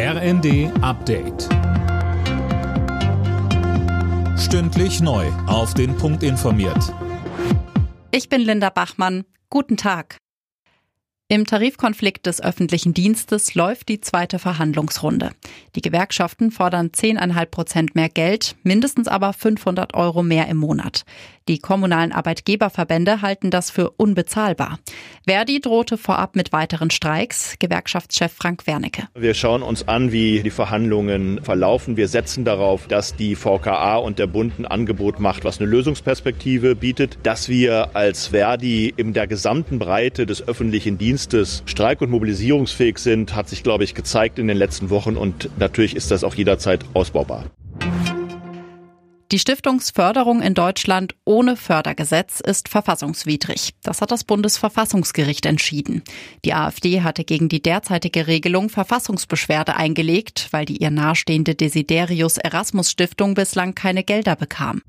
RND Update. Stündlich neu. Auf den Punkt informiert. Ich bin Linda Bachmann. Guten Tag. Im Tarifkonflikt des öffentlichen Dienstes läuft die zweite Verhandlungsrunde. Die Gewerkschaften fordern 10,5 Prozent mehr Geld, mindestens aber 500 Euro mehr im Monat. Die kommunalen Arbeitgeberverbände halten das für unbezahlbar. Verdi drohte vorab mit weiteren Streiks, Gewerkschaftschef Frank Wernicke. Wir schauen uns an, wie die Verhandlungen verlaufen. Wir setzen darauf, dass die VKA und der Bund ein Angebot macht, was eine Lösungsperspektive bietet, dass wir als Verdi in der gesamten Breite des öffentlichen Dienstes streik- und mobilisierungsfähig sind, hat sich, glaube ich, gezeigt in den letzten Wochen und natürlich ist das auch jederzeit ausbaubar. Die Stiftungsförderung in Deutschland ohne Fördergesetz ist verfassungswidrig. Das hat das Bundesverfassungsgericht entschieden. Die AfD hatte gegen die derzeitige Regelung Verfassungsbeschwerde eingelegt, weil die ihr nahestehende Desiderius Erasmus Stiftung bislang keine Gelder bekam.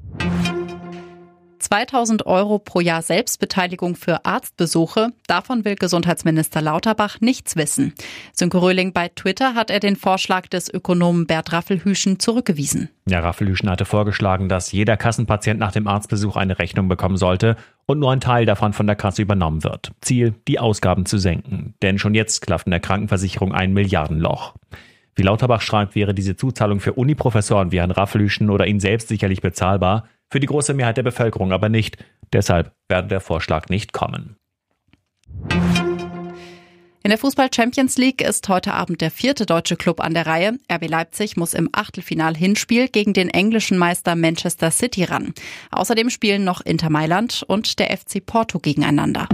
2000 Euro pro Jahr Selbstbeteiligung für Arztbesuche, davon will Gesundheitsminister Lauterbach nichts wissen. Sönke Röhling bei Twitter hat er den Vorschlag des Ökonomen Bert Raffelhüschen zurückgewiesen. Ja, Raffelhüschen hatte vorgeschlagen, dass jeder Kassenpatient nach dem Arztbesuch eine Rechnung bekommen sollte und nur ein Teil davon von der Kasse übernommen wird. Ziel, die Ausgaben zu senken. Denn schon jetzt klafft in der Krankenversicherung ein Milliardenloch. Wie Lauterbach schreibt, wäre diese Zuzahlung für Uniprofessoren wie Herrn Raffelhüschen oder ihn selbst sicherlich bezahlbar für die große Mehrheit der Bevölkerung aber nicht. Deshalb werde der Vorschlag nicht kommen. In der Fußball Champions League ist heute Abend der vierte deutsche Club an der Reihe. RB Leipzig muss im Achtelfinal-Hinspiel gegen den englischen Meister Manchester City ran. Außerdem spielen noch Inter Mailand und der FC Porto gegeneinander.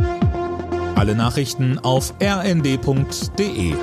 Alle Nachrichten auf rnd.de